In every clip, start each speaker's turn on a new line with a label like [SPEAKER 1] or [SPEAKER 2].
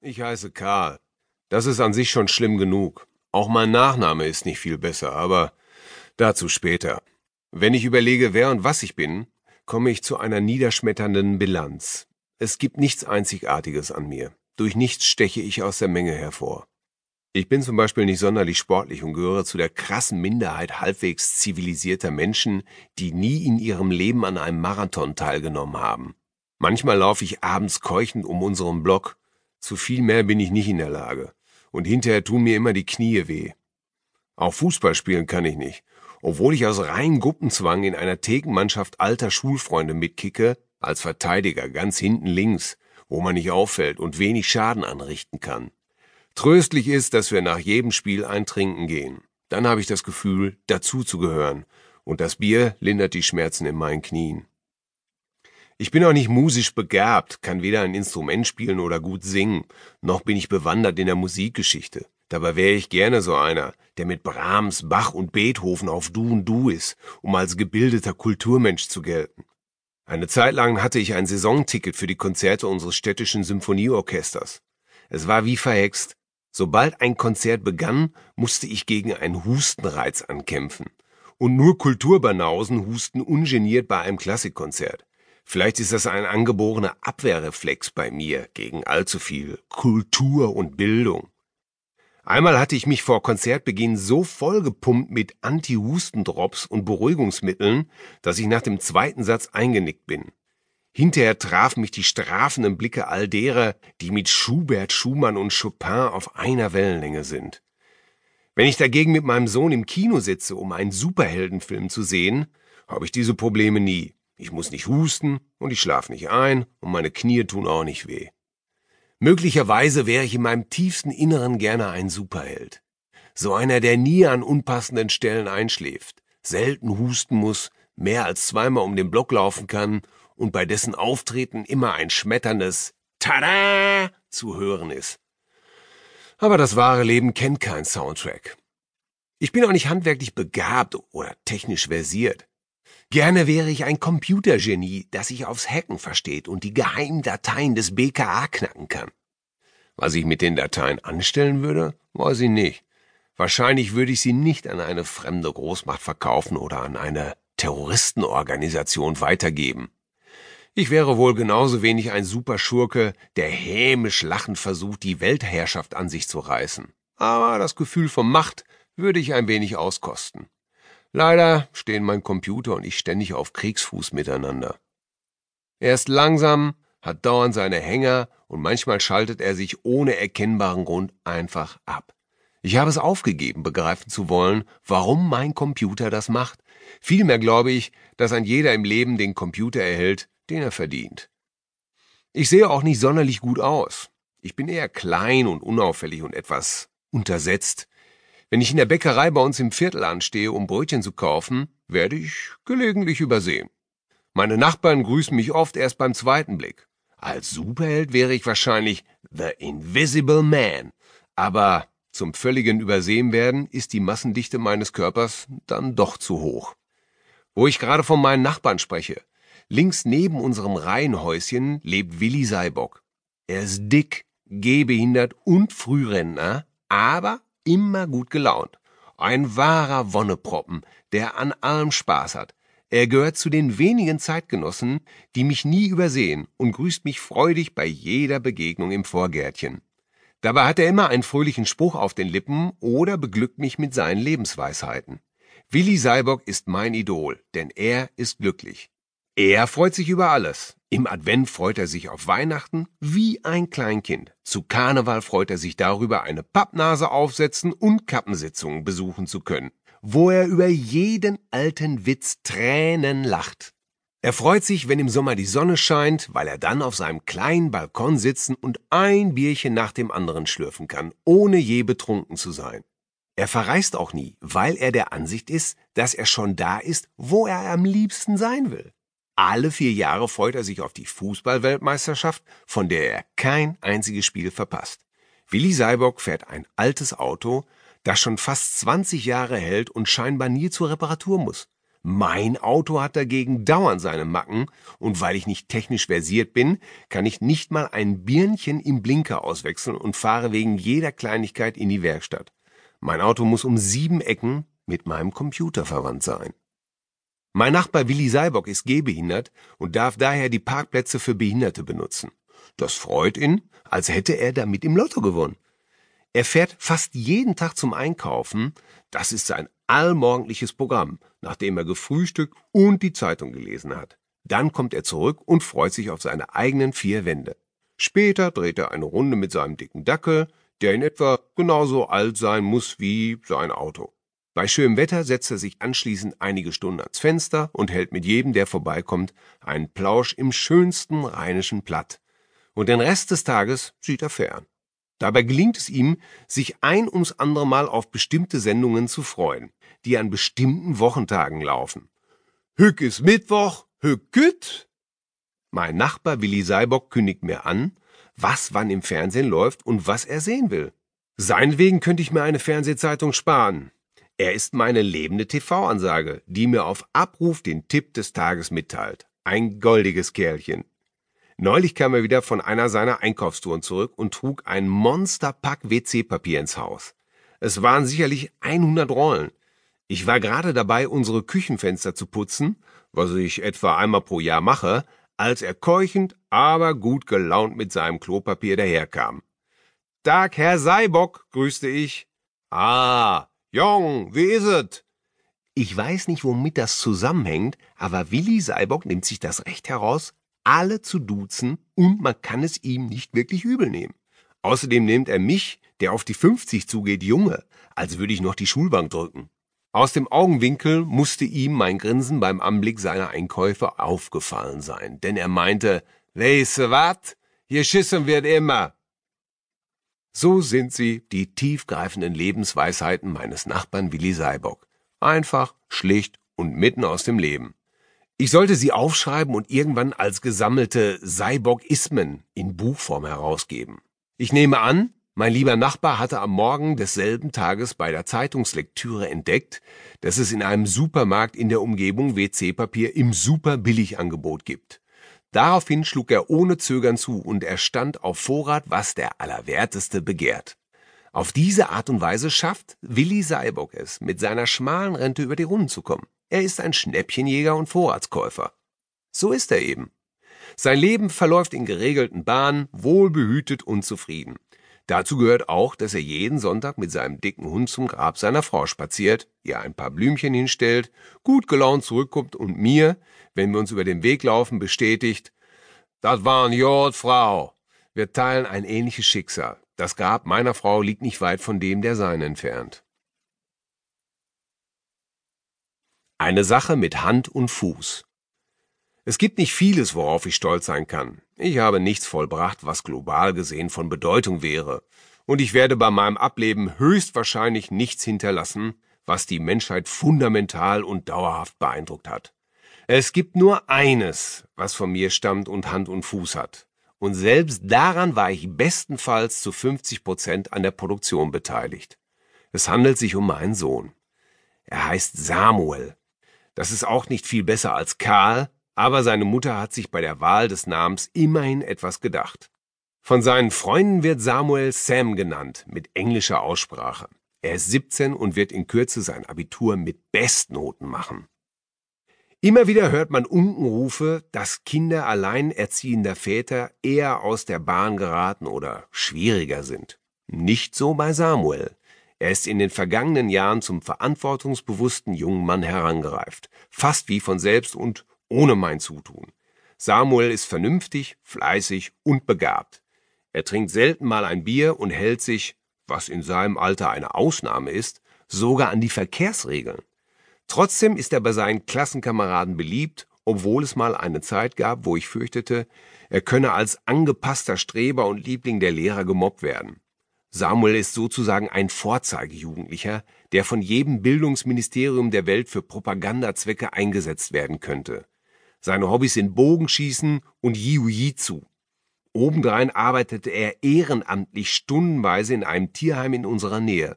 [SPEAKER 1] Ich heiße Karl. Das ist an sich schon schlimm genug. Auch mein Nachname ist nicht viel besser, aber dazu später. Wenn ich überlege, wer und was ich bin, komme ich zu einer niederschmetternden Bilanz. Es gibt nichts Einzigartiges an mir. Durch nichts steche ich aus der Menge hervor. Ich bin zum Beispiel nicht sonderlich sportlich und gehöre zu der krassen Minderheit halbwegs zivilisierter Menschen, die nie in ihrem Leben an einem Marathon teilgenommen haben. Manchmal laufe ich abends keuchend um unseren Block. Zu viel mehr bin ich nicht in der Lage. Und hinterher tun mir immer die Knie weh. Auch Fußball spielen kann ich nicht. Obwohl ich aus reinem Gruppenzwang in einer Thekenmannschaft alter Schulfreunde mitkicke, als Verteidiger ganz hinten links, wo man nicht auffällt und wenig Schaden anrichten kann. Tröstlich ist, dass wir nach jedem Spiel ein Trinken gehen. Dann habe ich das Gefühl, dazu zu gehören, und das Bier lindert die Schmerzen in meinen Knien. Ich bin auch nicht musisch begabt, kann weder ein Instrument spielen oder gut singen, noch bin ich bewandert in der Musikgeschichte. Dabei wäre ich gerne so einer, der mit Brahms, Bach und Beethoven auf Du und Du ist, um als gebildeter Kulturmensch zu gelten. Eine Zeit lang hatte ich ein Saisonticket für die Konzerte unseres städtischen Symphonieorchesters. Es war wie verhext. Sobald ein Konzert begann, musste ich gegen einen Hustenreiz ankämpfen. Und nur Kulturbanausen husten ungeniert bei einem Klassikkonzert. Vielleicht ist das ein angeborener Abwehrreflex bei mir gegen allzu viel Kultur und Bildung. Einmal hatte ich mich vor Konzertbeginn so vollgepumpt mit Anti-Hustendrops und Beruhigungsmitteln, dass ich nach dem zweiten Satz eingenickt bin. Hinterher trafen mich die strafenden Blicke all derer, die mit Schubert, Schumann und Chopin auf einer Wellenlänge sind. Wenn ich dagegen mit meinem Sohn im Kino sitze, um einen Superheldenfilm zu sehen, habe ich diese Probleme nie. Ich muss nicht husten und ich schlafe nicht ein und meine Knie tun auch nicht weh. Möglicherweise wäre ich in meinem tiefsten Inneren gerne ein Superheld. So einer, der nie an unpassenden Stellen einschläft, selten husten muss, mehr als zweimal um den Block laufen kann und bei dessen Auftreten immer ein schmetterndes Tada zu hören ist. Aber das wahre Leben kennt keinen Soundtrack. Ich bin auch nicht handwerklich begabt oder technisch versiert. Gerne wäre ich ein Computergenie, das sich aufs Hacken versteht und die geheimen Dateien des BKA knacken kann. Was ich mit den Dateien anstellen würde, weiß ich nicht. Wahrscheinlich würde ich sie nicht an eine fremde Großmacht verkaufen oder an eine Terroristenorganisation weitergeben. Ich wäre wohl genauso wenig ein Superschurke, der hämisch lachend versucht, die Weltherrschaft an sich zu reißen. Aber das Gefühl von Macht würde ich ein wenig auskosten. Leider stehen mein Computer und ich ständig auf Kriegsfuß miteinander. Erst langsam, hat dauernd seine Hänger und manchmal schaltet er sich ohne erkennbaren Grund einfach ab. Ich habe es aufgegeben, begreifen zu wollen, warum mein Computer das macht. Vielmehr glaube ich, dass ein jeder im Leben den Computer erhält, den er verdient. Ich sehe auch nicht sonderlich gut aus. Ich bin eher klein und unauffällig und etwas untersetzt. Wenn ich in der Bäckerei bei uns im Viertel anstehe, um Brötchen zu kaufen, werde ich gelegentlich übersehen. Meine Nachbarn grüßen mich oft erst beim zweiten Blick. Als Superheld wäre ich wahrscheinlich The Invisible Man. Aber zum völligen Übersehen werden ist die Massendichte meines Körpers dann doch zu hoch. Wo ich gerade von meinen Nachbarn spreche, Links neben unserem Reihenhäuschen lebt Willi Seibock. Er ist dick, gehbehindert und Frührentner, aber immer gut gelaunt. Ein wahrer Wonneproppen, der an allem Spaß hat. Er gehört zu den wenigen Zeitgenossen, die mich nie übersehen und grüßt mich freudig bei jeder Begegnung im Vorgärtchen. Dabei hat er immer einen fröhlichen Spruch auf den Lippen oder beglückt mich mit seinen Lebensweisheiten. Willi Seibock ist mein Idol, denn er ist glücklich. Er freut sich über alles. Im Advent freut er sich auf Weihnachten wie ein Kleinkind. Zu Karneval freut er sich darüber, eine Pappnase aufsetzen und Kappensitzungen besuchen zu können, wo er über jeden alten Witz Tränen lacht. Er freut sich, wenn im Sommer die Sonne scheint, weil er dann auf seinem kleinen Balkon sitzen und ein Bierchen nach dem anderen schlürfen kann, ohne je betrunken zu sein. Er verreist auch nie, weil er der Ansicht ist, dass er schon da ist, wo er am liebsten sein will. Alle vier Jahre freut er sich auf die Fußballweltmeisterschaft, von der er kein einziges Spiel verpasst. Willi Seibock fährt ein altes Auto, das schon fast 20 Jahre hält und scheinbar nie zur Reparatur muss. Mein Auto hat dagegen dauernd seine Macken und weil ich nicht technisch versiert bin, kann ich nicht mal ein Birnchen im Blinker auswechseln und fahre wegen jeder Kleinigkeit in die Werkstatt. Mein Auto muss um sieben Ecken mit meinem Computer verwandt sein. Mein Nachbar Willi Seibock ist gehbehindert und darf daher die Parkplätze für Behinderte benutzen. Das freut ihn, als hätte er damit im Lotto gewonnen. Er fährt fast jeden Tag zum Einkaufen, das ist sein allmorgendliches Programm, nachdem er gefrühstückt und die Zeitung gelesen hat. Dann kommt er zurück und freut sich auf seine eigenen vier Wände. Später dreht er eine Runde mit seinem dicken Dackel, der in etwa genauso alt sein muss wie sein Auto. Bei schönem Wetter setzt er sich anschließend einige Stunden ans Fenster und hält mit jedem, der vorbeikommt, einen Plausch im schönsten rheinischen Platt. Und den Rest des Tages sieht er fern. Dabei gelingt es ihm, sich ein ums andere Mal auf bestimmte Sendungen zu freuen, die an bestimmten Wochentagen laufen. Hück ist Mittwoch, Hück güt. Mein Nachbar Willi Seibock kündigt mir an, was wann im Fernsehen läuft und was er sehen will. Seinetwegen könnte ich mir eine Fernsehzeitung sparen. Er ist meine lebende TV-Ansage, die mir auf Abruf den Tipp des Tages mitteilt. Ein goldiges Kerlchen. Neulich kam er wieder von einer seiner Einkaufstouren zurück und trug ein Monsterpack WC-Papier ins Haus. Es waren sicherlich 100 Rollen. Ich war gerade dabei, unsere Küchenfenster zu putzen, was ich etwa einmal pro Jahr mache, als er keuchend, aber gut gelaunt mit seinem Klopapier daherkam. Tag, Herr Seibock, grüßte ich. Ah, Jong, wie is it? Ich weiß nicht, womit das zusammenhängt, aber Willi Seibock nimmt sich das Recht heraus, alle zu duzen und man kann es ihm nicht wirklich übel nehmen. Außerdem nimmt er mich, der auf die 50 zugeht, Junge, als würde ich noch die Schulbank drücken. Aus dem Augenwinkel musste ihm mein Grinsen beim Anblick seiner Einkäufe aufgefallen sein, denn er meinte, weiße wat? Hier schissen wird immer. So sind sie, die tiefgreifenden Lebensweisheiten meines Nachbarn Willi Seibock. Einfach, schlicht und mitten aus dem Leben. Ich sollte sie aufschreiben und irgendwann als gesammelte Cyborg-Ismen in Buchform herausgeben. Ich nehme an, mein lieber Nachbar hatte am Morgen desselben Tages bei der Zeitungslektüre entdeckt, dass es in einem Supermarkt in der Umgebung WC-Papier im Super-Billigangebot gibt. Daraufhin schlug er ohne Zögern zu und er stand auf Vorrat, was der Allerwerteste begehrt. Auf diese Art und Weise schafft Willi Seibock es, mit seiner schmalen Rente über die Runden zu kommen. Er ist ein Schnäppchenjäger und Vorratskäufer. So ist er eben. Sein Leben verläuft in geregelten Bahnen, wohlbehütet und zufrieden. Dazu gehört auch, dass er jeden Sonntag mit seinem dicken Hund zum Grab seiner Frau spaziert, ihr ein paar Blümchen hinstellt, gut gelaunt zurückkommt und mir, wenn wir uns über den Weg laufen, bestätigt, das war ein Jod, Frau. Wir teilen ein ähnliches Schicksal. Das Grab meiner Frau liegt nicht weit von dem der seinen entfernt. Eine Sache mit Hand und Fuß. Es gibt nicht vieles, worauf ich stolz sein kann. Ich habe nichts vollbracht, was global gesehen von Bedeutung wäre. Und ich werde bei meinem Ableben höchstwahrscheinlich nichts hinterlassen, was die Menschheit fundamental und dauerhaft beeindruckt hat. Es gibt nur eines, was von mir stammt und Hand und Fuß hat. Und selbst daran war ich bestenfalls zu 50 Prozent an der Produktion beteiligt. Es handelt sich um meinen Sohn. Er heißt Samuel das ist auch nicht viel besser als Karl, aber seine Mutter hat sich bei der Wahl des Namens immerhin etwas gedacht. Von seinen Freunden wird Samuel Sam genannt, mit englischer Aussprache. Er ist 17 und wird in Kürze sein Abitur mit Bestnoten machen. Immer wieder hört man Unkenrufe, dass Kinder alleinerziehender Väter eher aus der Bahn geraten oder schwieriger sind. Nicht so bei Samuel. Er ist in den vergangenen Jahren zum verantwortungsbewussten jungen Mann herangereift, fast wie von selbst und ohne mein Zutun. Samuel ist vernünftig, fleißig und begabt. Er trinkt selten mal ein Bier und hält sich, was in seinem Alter eine Ausnahme ist, sogar an die Verkehrsregeln. Trotzdem ist er bei seinen Klassenkameraden beliebt, obwohl es mal eine Zeit gab, wo ich fürchtete, er könne als angepasster Streber und Liebling der Lehrer gemobbt werden. Samuel ist sozusagen ein Vorzeigejugendlicher, der von jedem Bildungsministerium der Welt für Propagandazwecke eingesetzt werden könnte. Seine Hobbys sind Bogenschießen und Jiu-Jitsu. Obendrein arbeitete er ehrenamtlich stundenweise in einem Tierheim in unserer Nähe.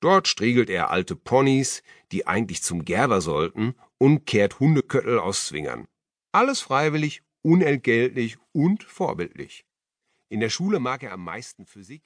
[SPEAKER 1] Dort striegelt er alte Ponys, die eigentlich zum Gerber sollten, und kehrt Hundeköttel aus Zwingern. Alles freiwillig, unentgeltlich und vorbildlich. In der Schule mag er am meisten Physik,